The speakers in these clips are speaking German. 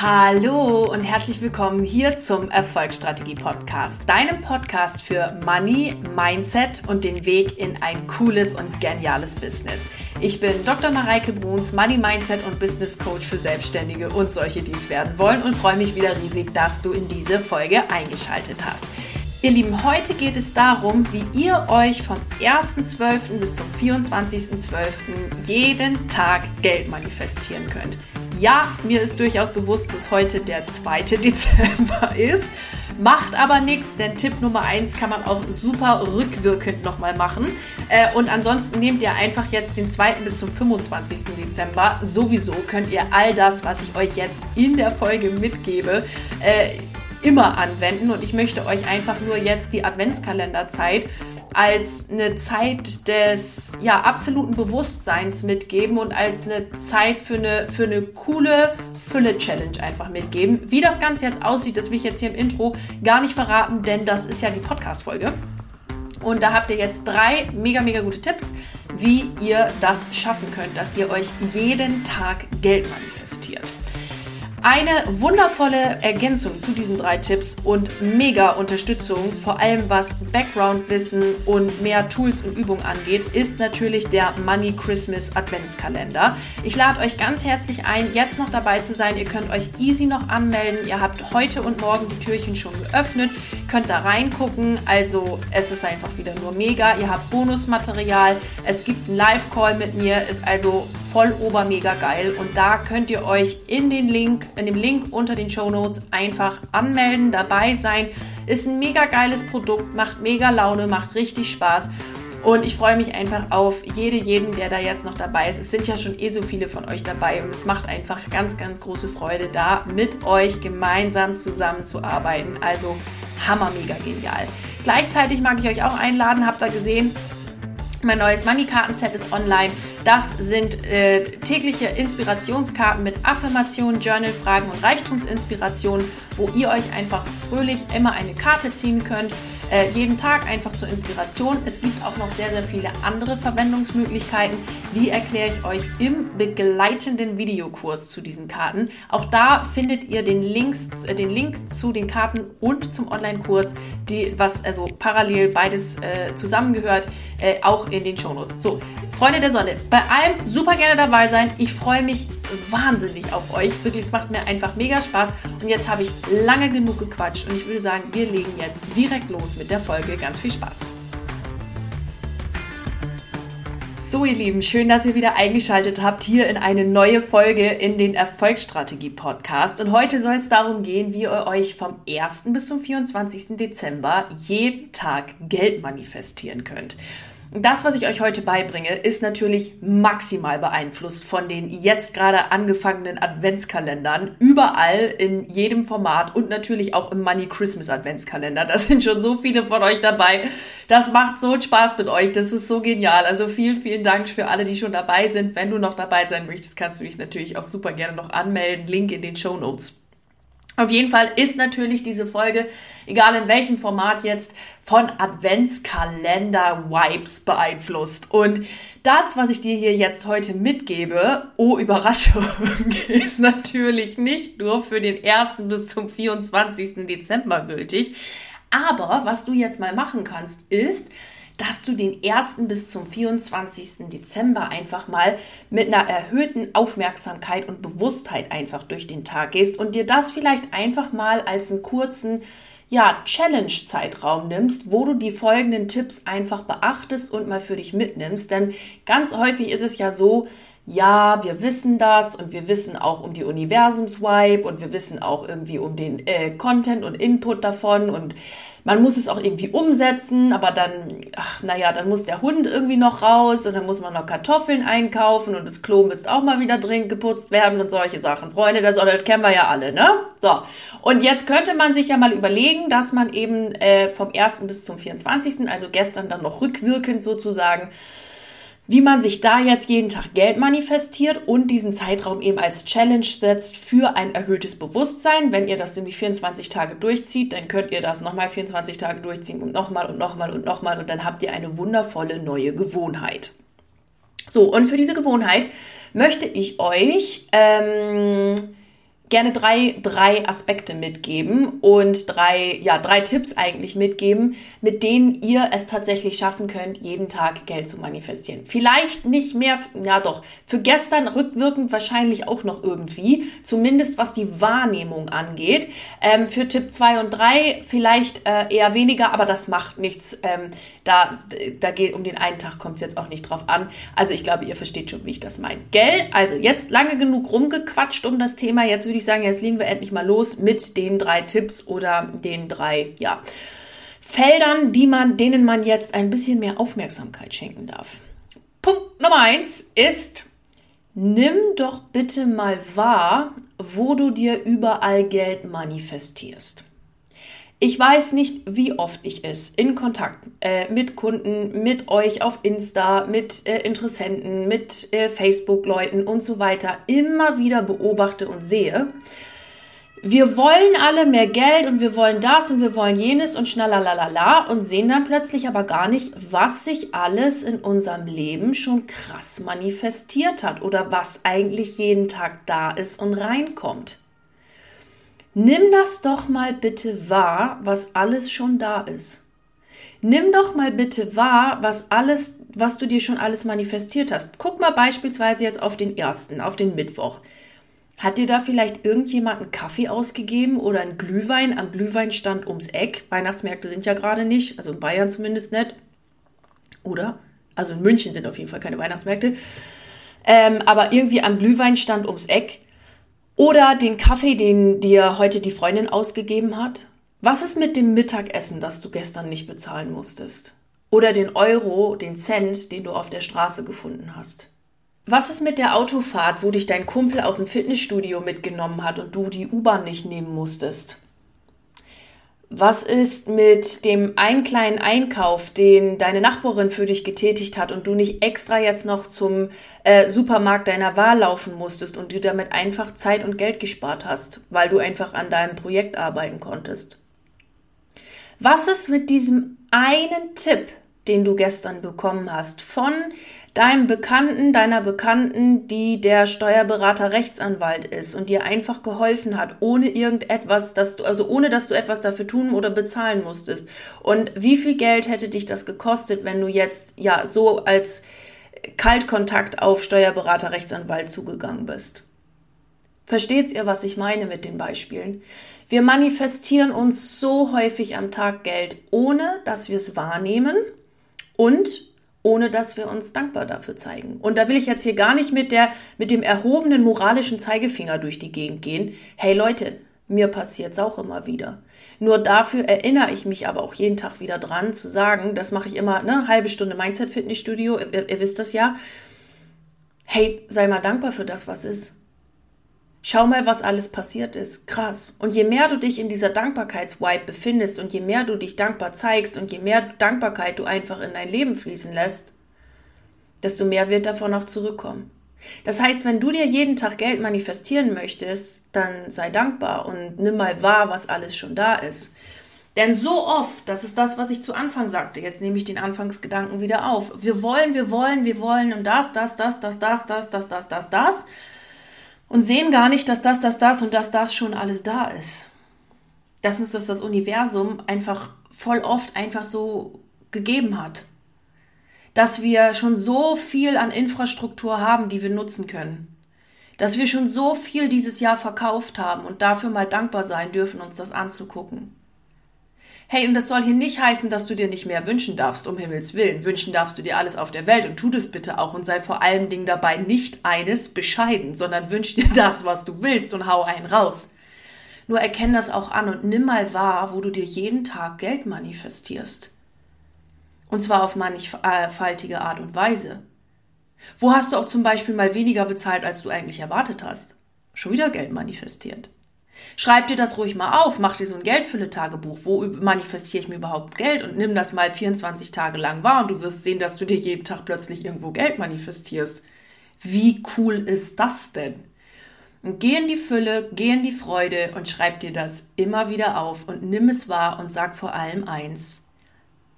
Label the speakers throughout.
Speaker 1: Hallo und herzlich willkommen hier zum Erfolgsstrategie Podcast, deinem Podcast für Money, Mindset und den Weg in ein cooles und geniales Business. Ich bin Dr. Mareike Bruns, Money Mindset und Business Coach für Selbstständige und solche, die es werden wollen und freue mich wieder riesig, dass du in diese Folge eingeschaltet hast. Ihr Lieben, heute geht es darum, wie ihr euch vom 1.12. bis zum 24.12. jeden Tag Geld manifestieren könnt. Ja, mir ist durchaus bewusst, dass heute der 2. Dezember ist. Macht aber nichts, denn Tipp Nummer 1 kann man auch super rückwirkend nochmal machen. Äh, und ansonsten nehmt ihr einfach jetzt den 2. bis zum 25. Dezember. Sowieso könnt ihr all das, was ich euch jetzt in der Folge mitgebe, äh, immer anwenden. Und ich möchte euch einfach nur jetzt die Adventskalenderzeit als eine Zeit des ja, absoluten Bewusstseins mitgeben und als eine Zeit für eine, für eine coole Fülle-Challenge einfach mitgeben. Wie das Ganze jetzt aussieht, das will ich jetzt hier im Intro gar nicht verraten, denn das ist ja die Podcast-Folge. Und da habt ihr jetzt drei mega, mega gute Tipps, wie ihr das schaffen könnt, dass ihr euch jeden Tag Geld manifestiert. Eine wundervolle Ergänzung zu diesen drei Tipps und mega Unterstützung, vor allem was Background-Wissen und mehr Tools und Übungen angeht, ist natürlich der Money Christmas Adventskalender. Ich lade euch ganz herzlich ein, jetzt noch dabei zu sein. Ihr könnt euch easy noch anmelden. Ihr habt heute und morgen die Türchen schon geöffnet, könnt da reingucken. Also es ist einfach wieder nur mega. Ihr habt Bonusmaterial. Es gibt einen Live-Call mit mir, ist also voll obermega geil. Und da könnt ihr euch in den Link in dem Link unter den Show Notes einfach anmelden, dabei sein. Ist ein mega geiles Produkt, macht mega Laune, macht richtig Spaß. Und ich freue mich einfach auf jede, jeden, der da jetzt noch dabei ist. Es sind ja schon eh so viele von euch dabei und es macht einfach ganz, ganz große Freude, da mit euch gemeinsam zusammenzuarbeiten. Also hammer mega genial. Gleichzeitig mag ich euch auch einladen, habt ihr gesehen, mein neues Money-Karten-Set ist online. Das sind äh, tägliche Inspirationskarten mit Affirmationen, Journal-Fragen und Reichtumsinspirationen, wo ihr euch einfach fröhlich immer eine Karte ziehen könnt äh, jeden Tag einfach zur Inspiration. Es gibt auch noch sehr, sehr viele andere Verwendungsmöglichkeiten. Die erkläre ich euch im begleitenden Videokurs zu diesen Karten. Auch da findet ihr den, Links, äh, den Link zu den Karten und zum Online-Kurs, was also parallel beides äh, zusammengehört, äh, auch in den Shownotes. So, Freunde der Sonne, bei allem super gerne dabei sein. Ich freue mich wahnsinnig auf euch. Wirklich, es macht mir einfach mega Spaß. Und jetzt habe ich lange genug gequatscht und ich würde sagen, wir legen jetzt direkt los mit der Folge. Ganz viel Spaß. So, ihr Lieben, schön, dass ihr wieder eingeschaltet habt hier in eine neue Folge in den Erfolgsstrategie-Podcast. Und heute soll es darum gehen, wie ihr euch vom 1. bis zum 24. Dezember jeden Tag Geld manifestieren könnt. Das, was ich euch heute beibringe, ist natürlich maximal beeinflusst von den jetzt gerade angefangenen Adventskalendern. Überall in jedem Format und natürlich auch im Money Christmas Adventskalender. Da sind schon so viele von euch dabei. Das macht so Spaß mit euch. Das ist so genial. Also vielen, vielen Dank für alle, die schon dabei sind. Wenn du noch dabei sein möchtest, kannst du dich natürlich auch super gerne noch anmelden. Link in den Show Notes. Auf jeden Fall ist natürlich diese Folge, egal in welchem Format jetzt, von Adventskalender-Vibes beeinflusst. Und das, was ich dir hier jetzt heute mitgebe, oh Überraschung, ist natürlich nicht nur für den 1. bis zum 24. Dezember gültig. Aber was du jetzt mal machen kannst, ist, dass du den 1. bis zum 24. Dezember einfach mal mit einer erhöhten Aufmerksamkeit und Bewusstheit einfach durch den Tag gehst und dir das vielleicht einfach mal als einen kurzen ja, Challenge-Zeitraum nimmst, wo du die folgenden Tipps einfach beachtest und mal für dich mitnimmst. Denn ganz häufig ist es ja so, ja, wir wissen das und wir wissen auch um die Universums-Vibe und wir wissen auch irgendwie um den äh, Content und Input davon und man muss es auch irgendwie umsetzen, aber dann, ach, naja, dann muss der Hund irgendwie noch raus und dann muss man noch Kartoffeln einkaufen und das Klo müsste auch mal wieder dringend geputzt werden und solche Sachen. Freunde, das, das kennen wir ja alle, ne? So. Und jetzt könnte man sich ja mal überlegen, dass man eben äh, vom 1. bis zum 24., also gestern dann noch rückwirkend sozusagen, wie man sich da jetzt jeden Tag Geld manifestiert und diesen Zeitraum eben als Challenge setzt für ein erhöhtes Bewusstsein. Wenn ihr das nämlich 24 Tage durchzieht, dann könnt ihr das nochmal 24 Tage durchziehen und nochmal und nochmal und nochmal und dann habt ihr eine wundervolle neue Gewohnheit. So, und für diese Gewohnheit möchte ich euch ähm, gerne drei, drei Aspekte mitgeben und drei, ja, drei Tipps eigentlich mitgeben, mit denen ihr es tatsächlich schaffen könnt, jeden Tag Geld zu manifestieren. Vielleicht nicht mehr, ja doch, für gestern rückwirkend wahrscheinlich auch noch irgendwie, zumindest was die Wahrnehmung angeht. Ähm, für Tipp zwei und drei vielleicht äh, eher weniger, aber das macht nichts. Ähm, da, da geht um den einen Tag kommt es jetzt auch nicht drauf an. Also ich glaube, ihr versteht schon, wie ich das meine. Gell? Also jetzt lange genug rumgequatscht um das Thema. Jetzt würde ich sagen, jetzt legen wir endlich mal los mit den drei Tipps oder den drei, ja, Feldern, die man, denen man jetzt ein bisschen mehr Aufmerksamkeit schenken darf. Punkt Nummer eins ist, nimm doch bitte mal wahr, wo du dir überall Geld manifestierst. Ich weiß nicht, wie oft ich es in Kontakt äh, mit Kunden, mit euch auf Insta, mit äh, Interessenten, mit äh, Facebook-Leuten und so weiter immer wieder beobachte und sehe. Wir wollen alle mehr Geld und wir wollen das und wir wollen jenes und schnallalalala und sehen dann plötzlich aber gar nicht, was sich alles in unserem Leben schon krass manifestiert hat oder was eigentlich jeden Tag da ist und reinkommt. Nimm das doch mal bitte wahr, was alles schon da ist. Nimm doch mal bitte wahr, was alles, was du dir schon alles manifestiert hast. Guck mal beispielsweise jetzt auf den ersten, auf den Mittwoch. Hat dir da vielleicht irgendjemand einen Kaffee ausgegeben oder einen Glühwein am Glühweinstand ums Eck? Weihnachtsmärkte sind ja gerade nicht, also in Bayern zumindest nicht. Oder? Also in München sind auf jeden Fall keine Weihnachtsmärkte. Ähm, aber irgendwie am Glühweinstand ums Eck oder den Kaffee, den dir heute die Freundin ausgegeben hat? Was ist mit dem Mittagessen, das du gestern nicht bezahlen musstest? Oder den Euro, den Cent, den du auf der Straße gefunden hast? Was ist mit der Autofahrt, wo dich dein Kumpel aus dem Fitnessstudio mitgenommen hat und du die U-Bahn nicht nehmen musstest? Was ist mit dem einen kleinen Einkauf, den deine Nachbarin für dich getätigt hat und du nicht extra jetzt noch zum äh, Supermarkt deiner Wahl laufen musstest und du damit einfach Zeit und Geld gespart hast, weil du einfach an deinem Projekt arbeiten konntest? Was ist mit diesem einen Tipp, den du gestern bekommen hast von deinem Bekannten, deiner Bekannten, die der Steuerberater Rechtsanwalt ist und dir einfach geholfen hat, ohne irgendetwas, dass du, also ohne dass du etwas dafür tun oder bezahlen musstest. Und wie viel Geld hätte dich das gekostet, wenn du jetzt, ja, so als Kaltkontakt auf Steuerberater Rechtsanwalt zugegangen bist? Versteht ihr, was ich meine mit den Beispielen? Wir manifestieren uns so häufig am Tag Geld, ohne dass wir es wahrnehmen und ohne dass wir uns dankbar dafür zeigen. Und da will ich jetzt hier gar nicht mit der, mit dem erhobenen moralischen Zeigefinger durch die Gegend gehen. Hey Leute, mir passiert's auch immer wieder. Nur dafür erinnere ich mich aber auch jeden Tag wieder dran, zu sagen, das mache ich immer, ne, halbe Stunde Mindset Fitnessstudio, ihr, ihr wisst das ja. Hey, sei mal dankbar für das, was ist. Schau mal, was alles passiert ist. Krass. Und je mehr du dich in dieser Dankbarkeitswipe befindest und je mehr du dich dankbar zeigst und je mehr Dankbarkeit du einfach in dein Leben fließen lässt, desto mehr wird davon auch zurückkommen. Das heißt, wenn du dir jeden Tag Geld manifestieren möchtest, dann sei dankbar und nimm mal wahr, was alles schon da ist. Denn so oft, das ist das, was ich zu Anfang sagte, jetzt nehme ich den Anfangsgedanken wieder auf. Wir wollen, wir wollen, wir wollen und das, das, das, das, das, das, das, das, das, das und sehen gar nicht, dass das, das, das und das, das schon alles da ist. Dass uns das das Universum einfach voll oft einfach so gegeben hat. Dass wir schon so viel an Infrastruktur haben, die wir nutzen können. Dass wir schon so viel dieses Jahr verkauft haben und dafür mal dankbar sein dürfen, uns das anzugucken. Hey, und das soll hier nicht heißen, dass du dir nicht mehr wünschen darfst, um Himmels Willen. Wünschen darfst du dir alles auf der Welt und tu das bitte auch und sei vor allen Dingen dabei nicht eines bescheiden, sondern wünsch dir das, was du willst und hau einen raus. Nur erkenn das auch an und nimm mal wahr, wo du dir jeden Tag Geld manifestierst. Und zwar auf mannigfaltige Art und Weise. Wo hast du auch zum Beispiel mal weniger bezahlt, als du eigentlich erwartet hast? Schon wieder Geld manifestiert. Schreib dir das ruhig mal auf, mach dir so ein Geldfülle-Tagebuch. Wo manifestiere ich mir überhaupt Geld? Und nimm das mal 24 Tage lang wahr und du wirst sehen, dass du dir jeden Tag plötzlich irgendwo Geld manifestierst. Wie cool ist das denn? Und geh in die Fülle, geh in die Freude und schreib dir das immer wieder auf und nimm es wahr und sag vor allem eins.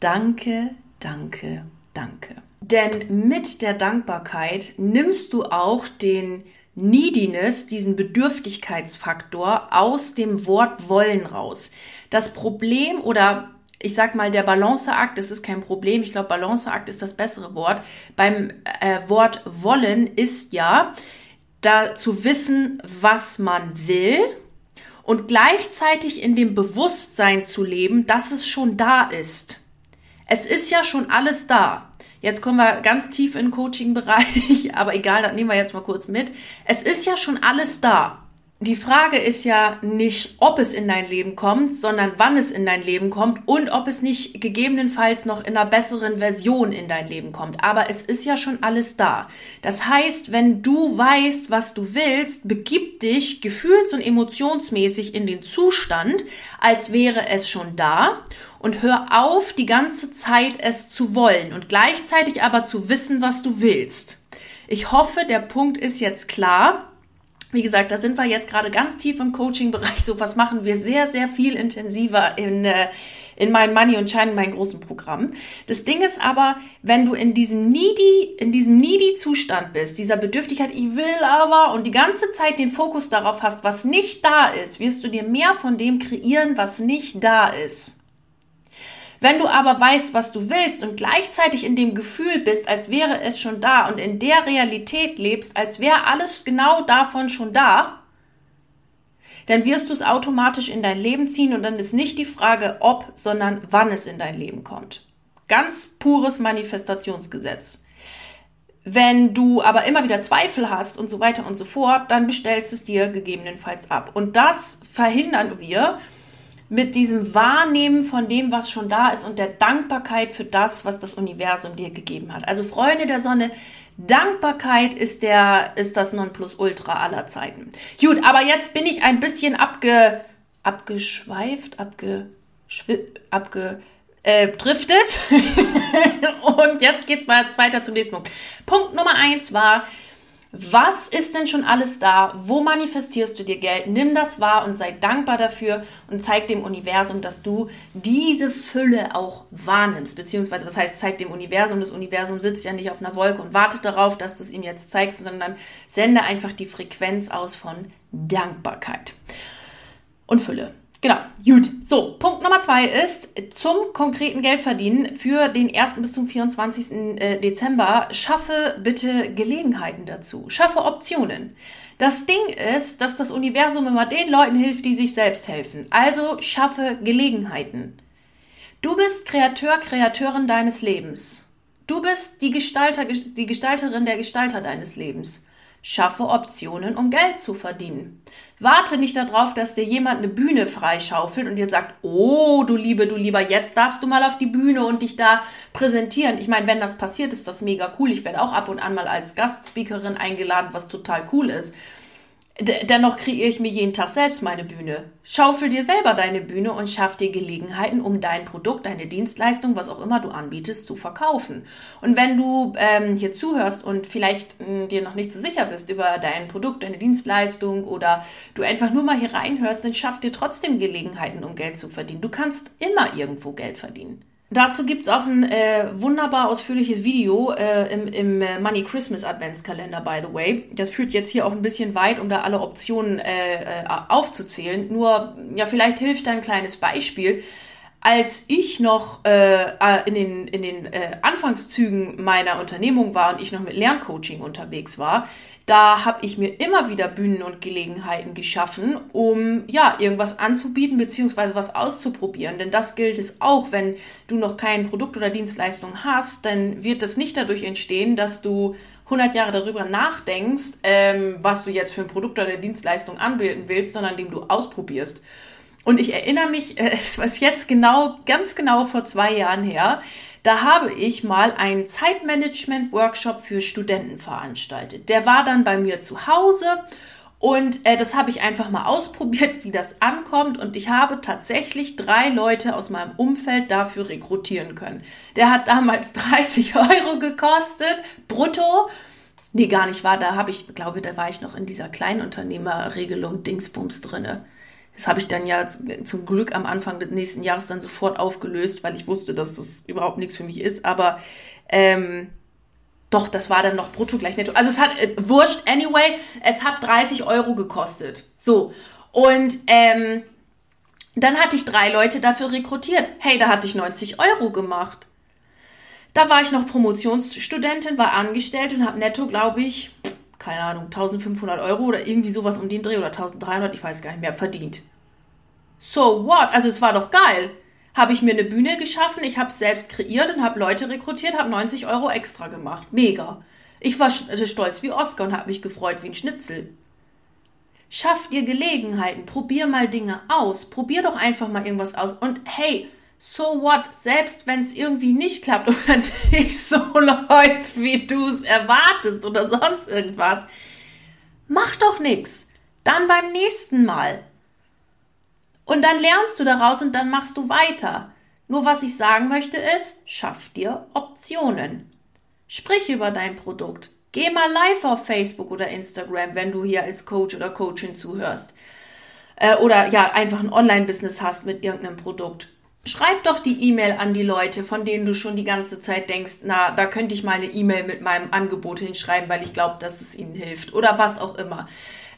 Speaker 1: Danke, danke, danke. Denn mit der Dankbarkeit nimmst du auch den Neediness, diesen Bedürftigkeitsfaktor aus dem Wort wollen raus. Das Problem oder ich sag mal, der Balanceakt, das ist kein Problem. Ich glaube, Balanceakt ist das bessere Wort. Beim äh, Wort wollen ist ja, da zu wissen, was man will und gleichzeitig in dem Bewusstsein zu leben, dass es schon da ist. Es ist ja schon alles da. Jetzt kommen wir ganz tief in den Coaching-Bereich, aber egal, das nehmen wir jetzt mal kurz mit. Es ist ja schon alles da die Frage ist ja nicht, ob es in dein Leben kommt, sondern wann es in dein Leben kommt und ob es nicht gegebenenfalls noch in einer besseren Version in dein Leben kommt. Aber es ist ja schon alles da. Das heißt, wenn du weißt, was du willst, begib dich gefühls- und emotionsmäßig in den Zustand, als wäre es schon da und hör auf, die ganze Zeit es zu wollen und gleichzeitig aber zu wissen, was du willst. Ich hoffe, der Punkt ist jetzt klar. Wie gesagt, da sind wir jetzt gerade ganz tief im Coaching-Bereich. So was machen wir sehr, sehr viel intensiver in, äh, in mein Money und Shine, in meinem großen Programm. Das Ding ist aber, wenn du in diesem needy, in diesem needy Zustand bist, dieser Bedürftigkeit, ich will aber und die ganze Zeit den Fokus darauf hast, was nicht da ist, wirst du dir mehr von dem kreieren, was nicht da ist. Wenn du aber weißt, was du willst und gleichzeitig in dem Gefühl bist, als wäre es schon da und in der Realität lebst, als wäre alles genau davon schon da, dann wirst du es automatisch in dein Leben ziehen und dann ist nicht die Frage, ob, sondern wann es in dein Leben kommt. Ganz pures Manifestationsgesetz. Wenn du aber immer wieder Zweifel hast und so weiter und so fort, dann bestellst es dir gegebenenfalls ab. Und das verhindern wir, mit diesem Wahrnehmen von dem, was schon da ist und der Dankbarkeit für das, was das Universum dir gegeben hat. Also Freunde der Sonne, Dankbarkeit ist der, ist das Nonplusultra aller Zeiten. Gut, aber jetzt bin ich ein bisschen abge, abgeschweift, abge, abge, äh, driftet. und jetzt geht's mal weiter zum nächsten Punkt. Punkt Nummer eins war, was ist denn schon alles da? Wo manifestierst du dir Geld? Nimm das wahr und sei dankbar dafür und zeig dem Universum, dass du diese Fülle auch wahrnimmst. Beziehungsweise, was heißt, zeig dem Universum? Das Universum sitzt ja nicht auf einer Wolke und wartet darauf, dass du es ihm jetzt zeigst, sondern sende einfach die Frequenz aus von Dankbarkeit und Fülle. Genau, gut. So, Punkt Nummer zwei ist, zum konkreten Geldverdienen für den 1. bis zum 24. Äh, Dezember, schaffe bitte Gelegenheiten dazu. Schaffe Optionen. Das Ding ist, dass das Universum immer den Leuten hilft, die sich selbst helfen. Also schaffe Gelegenheiten. Du bist Kreateur, Kreateurin deines Lebens. Du bist die Gestalter, die Gestalterin der Gestalter deines Lebens. Schaffe Optionen, um Geld zu verdienen. Warte nicht darauf, dass dir jemand eine Bühne freischaufelt und dir sagt, oh, du Liebe, du Lieber, jetzt darfst du mal auf die Bühne und dich da präsentieren. Ich meine, wenn das passiert, ist das mega cool. Ich werde auch ab und an mal als Gastspeakerin eingeladen, was total cool ist. Dennoch kreiere ich mir jeden Tag selbst meine Bühne. Schaufel dir selber deine Bühne und schaff dir Gelegenheiten, um dein Produkt, deine Dienstleistung, was auch immer du anbietest, zu verkaufen. Und wenn du ähm, hier zuhörst und vielleicht äh, dir noch nicht so sicher bist über dein Produkt, deine Dienstleistung oder du einfach nur mal hier reinhörst, dann schaff dir trotzdem Gelegenheiten, um Geld zu verdienen. Du kannst immer irgendwo Geld verdienen. Dazu gibt es auch ein äh, wunderbar ausführliches Video äh, im, im äh, Money Christmas Adventskalender, by the way. Das führt jetzt hier auch ein bisschen weit, um da alle Optionen äh, äh, aufzuzählen. Nur, ja, vielleicht hilft da ein kleines Beispiel. Als ich noch äh, in den, in den Anfangszügen meiner Unternehmung war und ich noch mit Lerncoaching unterwegs war, da habe ich mir immer wieder Bühnen und Gelegenheiten geschaffen, um ja irgendwas anzubieten beziehungsweise was auszuprobieren. Denn das gilt es auch, wenn du noch kein Produkt oder Dienstleistung hast, dann wird das nicht dadurch entstehen, dass du 100 Jahre darüber nachdenkst, ähm, was du jetzt für ein Produkt oder Dienstleistung anbieten willst, sondern dem du ausprobierst. Und ich erinnere mich, äh, es war jetzt genau, ganz genau vor zwei Jahren her, da habe ich mal einen Zeitmanagement-Workshop für Studenten veranstaltet. Der war dann bei mir zu Hause und äh, das habe ich einfach mal ausprobiert, wie das ankommt. Und ich habe tatsächlich drei Leute aus meinem Umfeld dafür rekrutieren können. Der hat damals 30 Euro gekostet, brutto. Nee, gar nicht war. Da habe ich, glaube, da war ich noch in dieser Kleinunternehmerregelung Dingsbums drinne. Das habe ich dann ja zum Glück am Anfang des nächsten Jahres dann sofort aufgelöst, weil ich wusste, dass das überhaupt nichts für mich ist. Aber ähm, Doch, das war dann noch brutto gleich netto. Also es hat, äh, wurscht, anyway, es hat 30 Euro gekostet. So. Und ähm, dann hatte ich drei Leute dafür rekrutiert. Hey, da hatte ich 90 Euro gemacht. Da war ich noch Promotionsstudentin, war angestellt und habe netto, glaube ich, keine Ahnung, 1500 Euro oder irgendwie sowas um den Dreh oder 1300, ich weiß gar nicht mehr, verdient. So what? Also es war doch geil. Habe ich mir eine Bühne geschaffen, ich habe es selbst kreiert und habe Leute rekrutiert, habe 90 Euro extra gemacht. Mega. Ich war äh, stolz wie Oscar und habe mich gefreut wie ein Schnitzel. Schaff dir Gelegenheiten, probier mal Dinge aus, probier doch einfach mal irgendwas aus. Und hey, so what, selbst wenn es irgendwie nicht klappt oder nicht so läuft, wie du es erwartest oder sonst irgendwas, mach doch nichts. Dann beim nächsten Mal. Und dann lernst du daraus und dann machst du weiter. Nur was ich sagen möchte ist, schaff dir Optionen. Sprich über dein Produkt. Geh mal live auf Facebook oder Instagram, wenn du hier als Coach oder Coachin zuhörst. Äh, oder ja, einfach ein Online-Business hast mit irgendeinem Produkt. Schreib doch die E-Mail an die Leute, von denen du schon die ganze Zeit denkst, na, da könnte ich mal eine E-Mail mit meinem Angebot hinschreiben, weil ich glaube, dass es ihnen hilft. Oder was auch immer.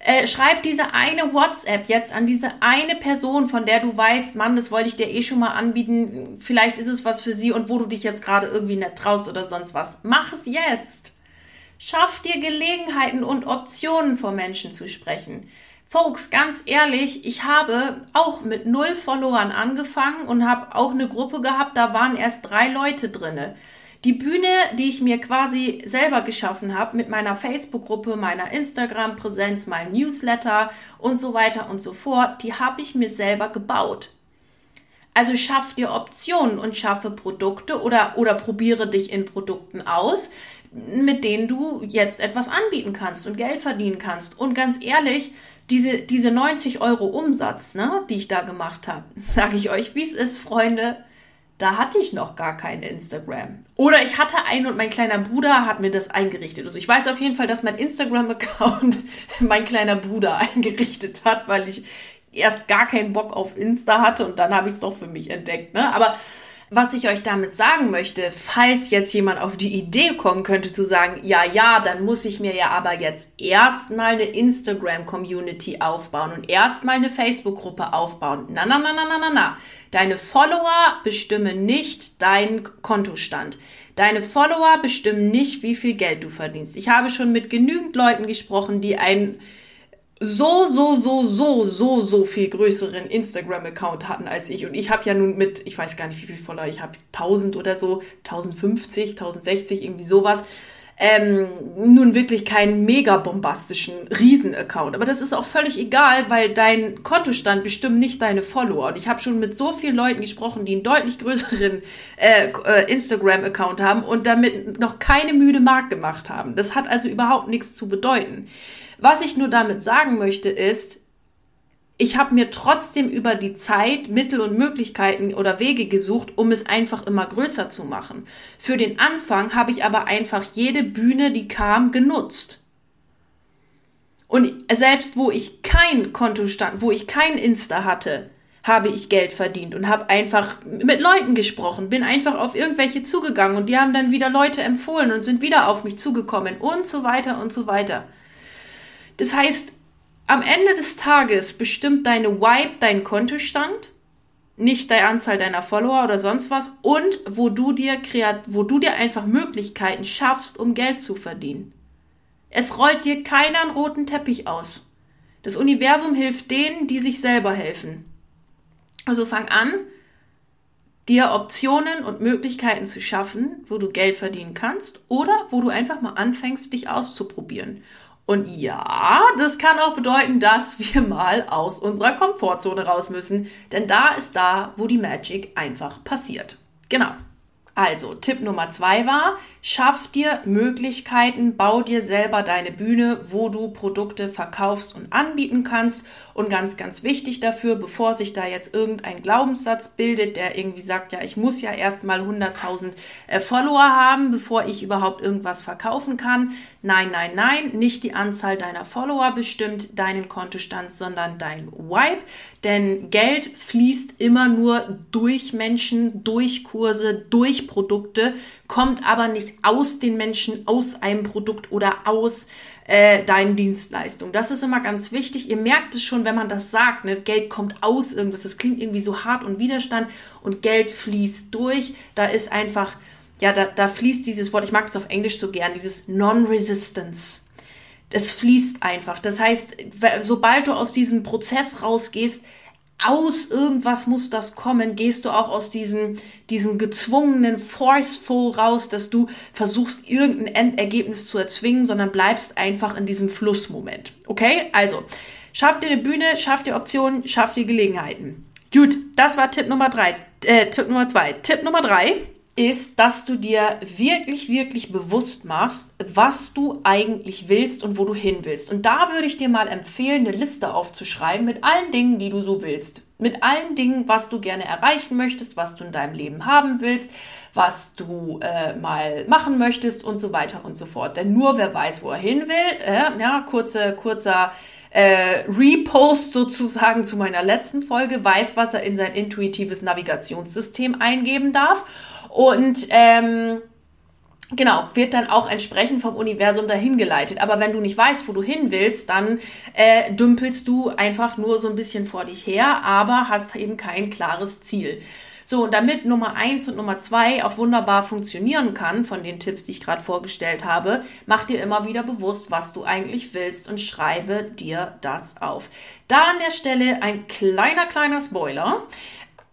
Speaker 1: Äh, schreib diese eine WhatsApp jetzt an diese eine Person, von der du weißt, Mann, das wollte ich dir eh schon mal anbieten. Vielleicht ist es was für sie und wo du dich jetzt gerade irgendwie nicht traust oder sonst was. Mach es jetzt. Schaff dir Gelegenheiten und Optionen vor Menschen zu sprechen. Folks, ganz ehrlich, ich habe auch mit null Followern angefangen und habe auch eine Gruppe gehabt, da waren erst drei Leute drinne. Die Bühne, die ich mir quasi selber geschaffen habe mit meiner Facebook-Gruppe, meiner Instagram-Präsenz, meinem Newsletter und so weiter und so fort, die habe ich mir selber gebaut. Also schaff dir Optionen und schaffe Produkte oder, oder probiere dich in Produkten aus, mit denen du jetzt etwas anbieten kannst und Geld verdienen kannst. Und ganz ehrlich, diese, diese 90 Euro Umsatz, ne, die ich da gemacht habe, sage ich euch, wie es ist, Freunde, da hatte ich noch gar kein Instagram. Oder ich hatte einen und mein kleiner Bruder hat mir das eingerichtet. Also ich weiß auf jeden Fall, dass mein Instagram-Account mein kleiner Bruder eingerichtet hat, weil ich erst gar keinen Bock auf Insta hatte und dann habe ich es doch für mich entdeckt. Ne? Aber was ich euch damit sagen möchte, falls jetzt jemand auf die Idee kommen könnte zu sagen, ja, ja, dann muss ich mir ja aber jetzt erstmal eine Instagram-Community aufbauen und erstmal eine Facebook-Gruppe aufbauen. Na, na, na, na, na, na, na. Deine Follower bestimmen nicht deinen Kontostand. Deine Follower bestimmen nicht, wie viel Geld du verdienst. Ich habe schon mit genügend Leuten gesprochen, die ein so, so, so, so, so, so viel größeren Instagram-Account hatten als ich. Und ich habe ja nun mit, ich weiß gar nicht, wie viel Follower ich habe, 1000 oder so, 1050, 1060, irgendwie sowas. Ähm, nun wirklich keinen mega bombastischen Riesen-Account. Aber das ist auch völlig egal, weil dein Kontostand bestimmt nicht deine Follower. Und ich habe schon mit so vielen Leuten gesprochen, die einen deutlich größeren äh, äh, Instagram-Account haben und damit noch keine müde Mark gemacht haben. Das hat also überhaupt nichts zu bedeuten. Was ich nur damit sagen möchte ist, ich habe mir trotzdem über die Zeit Mittel und Möglichkeiten oder Wege gesucht, um es einfach immer größer zu machen. Für den Anfang habe ich aber einfach jede Bühne, die kam, genutzt. Und selbst wo ich kein Kontostand, wo ich kein Insta hatte, habe ich Geld verdient und habe einfach mit Leuten gesprochen, bin einfach auf irgendwelche zugegangen und die haben dann wieder Leute empfohlen und sind wieder auf mich zugekommen und so weiter und so weiter. Das heißt, am Ende des Tages bestimmt deine Wipe dein Kontostand, nicht die Anzahl deiner Follower oder sonst was und wo du dir kreat wo du dir einfach Möglichkeiten schaffst, um Geld zu verdienen. Es rollt dir keiner einen roten Teppich aus. Das Universum hilft denen, die sich selber helfen. Also fang an, dir Optionen und Möglichkeiten zu schaffen, wo du Geld verdienen kannst oder wo du einfach mal anfängst, dich auszuprobieren. Und ja, das kann auch bedeuten, dass wir mal aus unserer Komfortzone raus müssen, denn da ist da, wo die Magic einfach passiert. Genau. Also, Tipp Nummer zwei war, schaff dir Möglichkeiten, bau dir selber deine Bühne, wo du Produkte verkaufst und anbieten kannst. Und ganz, ganz wichtig dafür, bevor sich da jetzt irgendein Glaubenssatz bildet, der irgendwie sagt, ja, ich muss ja erstmal 100.000 äh, Follower haben, bevor ich überhaupt irgendwas verkaufen kann. Nein, nein, nein, nicht die Anzahl deiner Follower bestimmt deinen Kontostand, sondern dein Vibe. Denn Geld fließt immer nur durch Menschen, durch Kurse, durch Milchprodukte, kommt aber nicht aus den Menschen, aus einem Produkt oder aus äh, deinen Dienstleistungen. Das ist immer ganz wichtig. Ihr merkt es schon, wenn man das sagt. Ne? Geld kommt aus irgendwas. Das klingt irgendwie so hart und Widerstand und Geld fließt durch. Da ist einfach, ja, da, da fließt dieses Wort, ich mag das auf Englisch so gern, dieses Non-Resistance. Es fließt einfach. Das heißt, sobald du aus diesem Prozess rausgehst, aus irgendwas muss das kommen, gehst du auch aus diesem, diesem gezwungenen Forceful raus, dass du versuchst, irgendein Endergebnis zu erzwingen, sondern bleibst einfach in diesem Flussmoment. Okay? Also, schaff dir eine Bühne, schaff dir Optionen, schaff dir Gelegenheiten. Gut, das war Tipp Nummer drei. Äh, Tipp Nummer zwei. Tipp Nummer drei ist, dass du dir wirklich, wirklich bewusst machst, was du eigentlich willst und wo du hin willst. Und da würde ich dir mal empfehlen, eine Liste aufzuschreiben mit allen Dingen, die du so willst. Mit allen Dingen, was du gerne erreichen möchtest, was du in deinem Leben haben willst, was du äh, mal machen möchtest und so weiter und so fort. Denn nur wer weiß, wo er hin will, äh, ja, kurze, kurzer äh, Repost sozusagen zu meiner letzten Folge, weiß, was er in sein intuitives Navigationssystem eingeben darf und ähm, Genau, wird dann auch entsprechend vom Universum dahin geleitet. Aber wenn du nicht weißt, wo du hin willst, dann äh, dümpelst du einfach nur so ein bisschen vor dich her, aber hast eben kein klares Ziel. So, und damit Nummer eins und Nummer zwei auch wunderbar funktionieren kann, von den Tipps, die ich gerade vorgestellt habe, mach dir immer wieder bewusst, was du eigentlich willst und schreibe dir das auf. Da an der Stelle ein kleiner, kleiner Spoiler.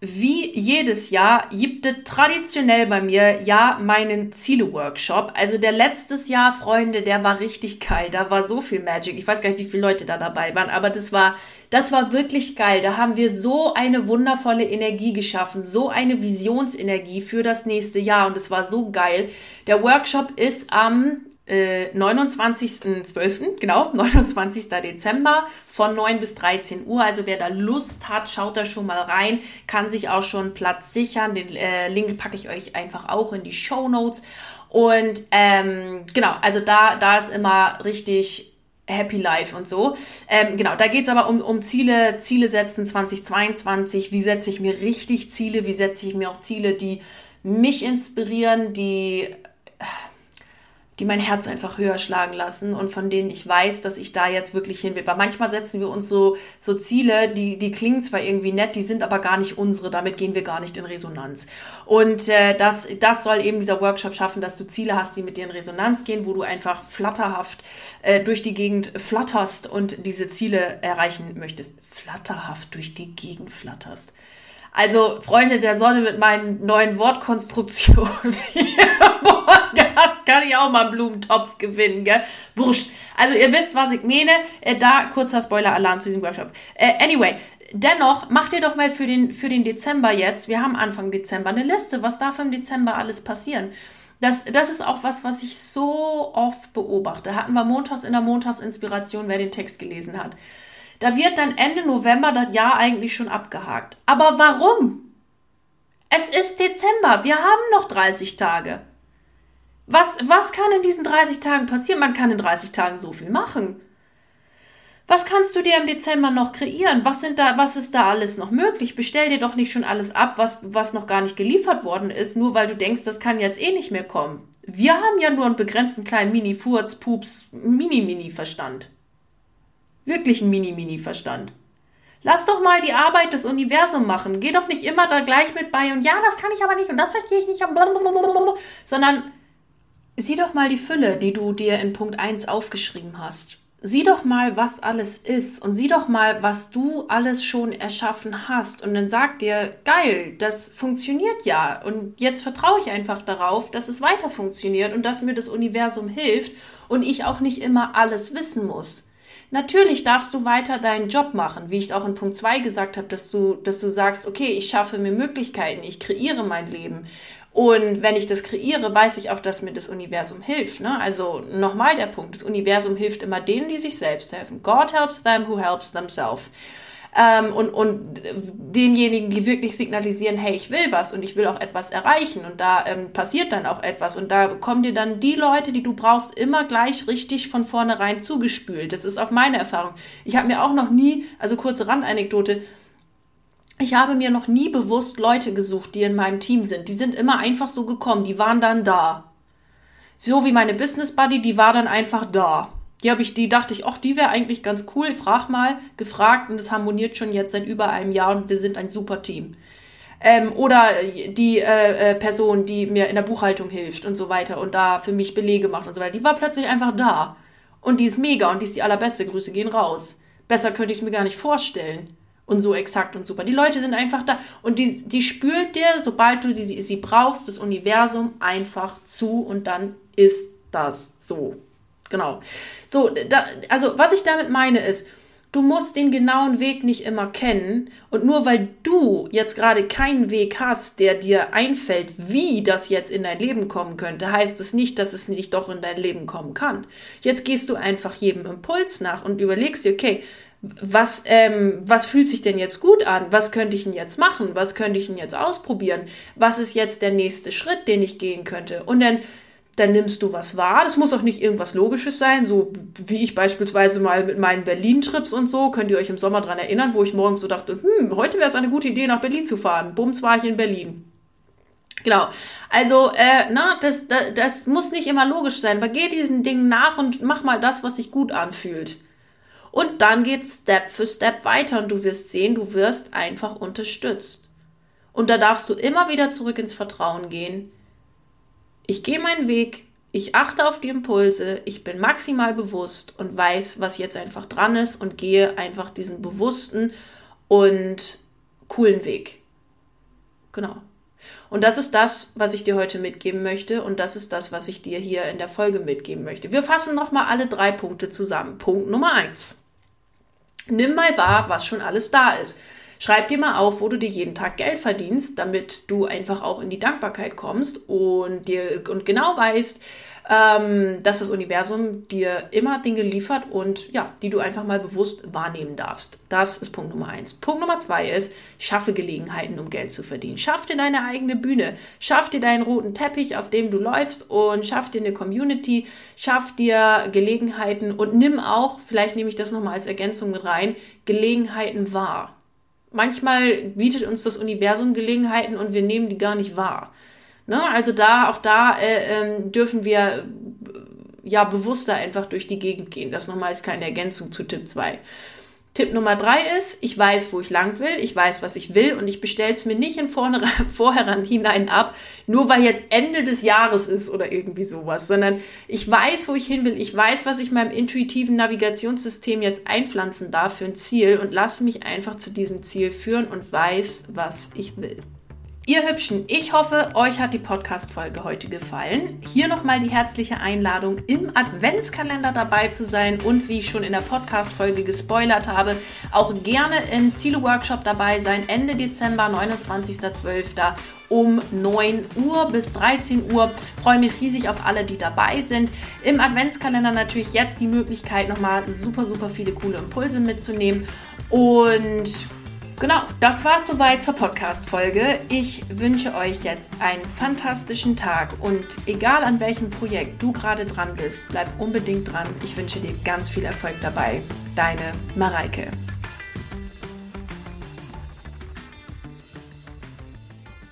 Speaker 1: Wie jedes Jahr gibt es traditionell bei mir ja meinen Ziele-Workshop. Also der letztes Jahr, Freunde, der war richtig geil. Da war so viel Magic. Ich weiß gar nicht, wie viele Leute da dabei waren, aber das war, das war wirklich geil. Da haben wir so eine wundervolle Energie geschaffen, so eine Visionsenergie für das nächste Jahr und es war so geil. Der Workshop ist am äh, 29.12., genau, 29. Dezember von 9 bis 13 Uhr. Also wer da Lust hat, schaut da schon mal rein, kann sich auch schon Platz sichern. Den äh, Link packe ich euch einfach auch in die Show Notes. Und ähm, genau, also da, da ist immer richtig Happy Life und so. Ähm, genau, da geht's aber um, um Ziele, Ziele setzen 2022. Wie setze ich mir richtig Ziele? Wie setze ich mir auch Ziele, die mich inspirieren, die die mein Herz einfach höher schlagen lassen und von denen ich weiß, dass ich da jetzt wirklich hin will. Weil manchmal setzen wir uns so, so Ziele, die, die klingen zwar irgendwie nett, die sind aber gar nicht unsere, damit gehen wir gar nicht in Resonanz. Und äh, das, das soll eben dieser Workshop schaffen, dass du Ziele hast, die mit dir in Resonanz gehen, wo du einfach flatterhaft äh, durch die Gegend flatterst und diese Ziele erreichen möchtest. Flatterhaft durch die Gegend flatterst. Also, Freunde der Sonne mit meinen neuen Wortkonstruktionen kann ich auch mal einen Blumentopf gewinnen, gell? Wurscht. Also, ihr wisst, was ich meine. Äh, da kurzer Spoiler-Alarm zu diesem Workshop. Äh, anyway, dennoch, macht ihr doch mal für den, für den Dezember jetzt, wir haben Anfang Dezember, eine Liste, was darf im Dezember alles passieren. Das, das ist auch was, was ich so oft beobachte. Hatten wir montags in der Montagsinspiration, wer den Text gelesen hat. Da wird dann Ende November das Jahr eigentlich schon abgehakt. Aber warum? Es ist Dezember, wir haben noch 30 Tage. Was, was kann in diesen 30 Tagen passieren? Man kann in 30 Tagen so viel machen. Was kannst du dir im Dezember noch kreieren? Was sind da, was ist da alles noch möglich? Bestell dir doch nicht schon alles ab, was, was noch gar nicht geliefert worden ist, nur weil du denkst, das kann jetzt eh nicht mehr kommen. Wir haben ja nur einen begrenzten kleinen Mini-Furz, Pups, Mini-Mini-Verstand wirklich ein Mini-Mini-Verstand. Lass doch mal die Arbeit des Universums machen. Geh doch nicht immer da gleich mit bei und ja, das kann ich aber nicht und das verstehe ich nicht, sondern sieh doch mal die Fülle, die du dir in Punkt 1 aufgeschrieben hast. Sieh doch mal, was alles ist und sieh doch mal, was du alles schon erschaffen hast und dann sag dir, geil, das funktioniert ja und jetzt vertraue ich einfach darauf, dass es weiter funktioniert und dass mir das Universum hilft und ich auch nicht immer alles wissen muss. Natürlich darfst du weiter deinen Job machen, wie ich es auch in Punkt 2 gesagt habe, dass du, dass du sagst, okay, ich schaffe mir Möglichkeiten, ich kreiere mein Leben. Und wenn ich das kreiere, weiß ich auch, dass mir das Universum hilft. Ne? Also nochmal der Punkt, das Universum hilft immer denen, die sich selbst helfen. God helps them who helps themselves ähm, und, und denjenigen, die wirklich signalisieren, hey, ich will was und ich will auch etwas erreichen und da ähm, passiert dann auch etwas und da kommen dir dann die Leute, die du brauchst, immer gleich richtig von vornherein zugespült. Das ist auf meine Erfahrung. Ich habe mir auch noch nie, also kurze Randanekdote, ich habe mir noch nie bewusst Leute gesucht, die in meinem Team sind. Die sind immer einfach so gekommen, die waren dann da. So wie meine Business Buddy, die war dann einfach da. Die habe ich, die dachte ich, ach, die wäre eigentlich ganz cool. Frag mal, gefragt und es harmoniert schon jetzt seit über einem Jahr und wir sind ein super Team. Ähm, oder die äh, äh, Person, die mir in der Buchhaltung hilft und so weiter und da für mich Belege macht und so weiter, die war plötzlich einfach da. Und die ist mega und die ist die allerbeste. Grüße gehen raus. Besser könnte ich es mir gar nicht vorstellen. Und so exakt und super. Die Leute sind einfach da. Und die, die spült dir, sobald du die, sie brauchst, das Universum einfach zu und dann ist das so. Genau. So, da, also was ich damit meine ist, du musst den genauen Weg nicht immer kennen und nur weil du jetzt gerade keinen Weg hast, der dir einfällt, wie das jetzt in dein Leben kommen könnte, heißt es nicht, dass es nicht doch in dein Leben kommen kann. Jetzt gehst du einfach jedem Impuls nach und überlegst dir, okay, was, ähm, was fühlt sich denn jetzt gut an? Was könnte ich denn jetzt machen? Was könnte ich denn jetzt ausprobieren? Was ist jetzt der nächste Schritt, den ich gehen könnte? Und dann dann nimmst du was wahr. Das muss auch nicht irgendwas Logisches sein, so wie ich beispielsweise mal mit meinen Berlin-Trips und so. Könnt ihr euch im Sommer dran erinnern, wo ich morgens so dachte, hm, heute wäre es eine gute Idee, nach Berlin zu fahren. Bums war ich in Berlin. Genau. Also, äh, na, das, das, das muss nicht immer logisch sein, aber geh diesen Dingen nach und mach mal das, was sich gut anfühlt. Und dann geht Step für Step weiter und du wirst sehen, du wirst einfach unterstützt. Und da darfst du immer wieder zurück ins Vertrauen gehen ich gehe meinen Weg, ich achte auf die Impulse, ich bin maximal bewusst und weiß, was jetzt einfach dran ist und gehe einfach diesen bewussten und coolen Weg. Genau. Und das ist das, was ich dir heute mitgeben möchte und das ist das, was ich dir hier in der Folge mitgeben möchte. Wir fassen nochmal alle drei Punkte zusammen. Punkt Nummer eins. Nimm mal wahr, was schon alles da ist. Schreib dir mal auf, wo du dir jeden Tag Geld verdienst, damit du einfach auch in die Dankbarkeit kommst und dir und genau weißt, ähm, dass das Universum dir immer Dinge liefert und ja, die du einfach mal bewusst wahrnehmen darfst. Das ist Punkt Nummer eins. Punkt Nummer zwei ist, schaffe Gelegenheiten, um Geld zu verdienen. Schaff dir deine eigene Bühne. Schaff dir deinen roten Teppich, auf dem du läufst und schaff dir eine Community. Schaff dir Gelegenheiten und nimm auch, vielleicht nehme ich das nochmal als Ergänzung mit rein, Gelegenheiten wahr manchmal bietet uns das Universum Gelegenheiten und wir nehmen die gar nicht wahr. Ne? Also da, auch da äh, ähm, dürfen wir ja bewusster einfach durch die Gegend gehen. Das nochmal ist keine Ergänzung zu Tipp 2. Tipp Nummer drei ist, ich weiß, wo ich lang will, ich weiß, was ich will und ich bestelle es mir nicht in vornherein hinein ab, nur weil jetzt Ende des Jahres ist oder irgendwie sowas, sondern ich weiß, wo ich hin will, ich weiß, was ich meinem intuitiven Navigationssystem jetzt einpflanzen darf für ein Ziel und lasse mich einfach zu diesem Ziel führen und weiß, was ich will. Ihr Hübschen, ich hoffe, euch hat die Podcast-Folge heute gefallen. Hier nochmal die herzliche Einladung, im Adventskalender dabei zu sein und wie ich schon in der Podcast-Folge gespoilert habe, auch gerne im Ziele-Workshop dabei sein, Ende Dezember, 29.12. um 9 Uhr bis 13 Uhr. Freue mich riesig auf alle, die dabei sind. Im Adventskalender natürlich jetzt die Möglichkeit, nochmal super, super viele coole Impulse mitzunehmen und Genau, das war es soweit zur Podcast-Folge. Ich wünsche euch jetzt einen fantastischen Tag und egal an welchem Projekt du gerade dran bist, bleib unbedingt dran. Ich wünsche dir ganz viel Erfolg dabei. Deine Mareike.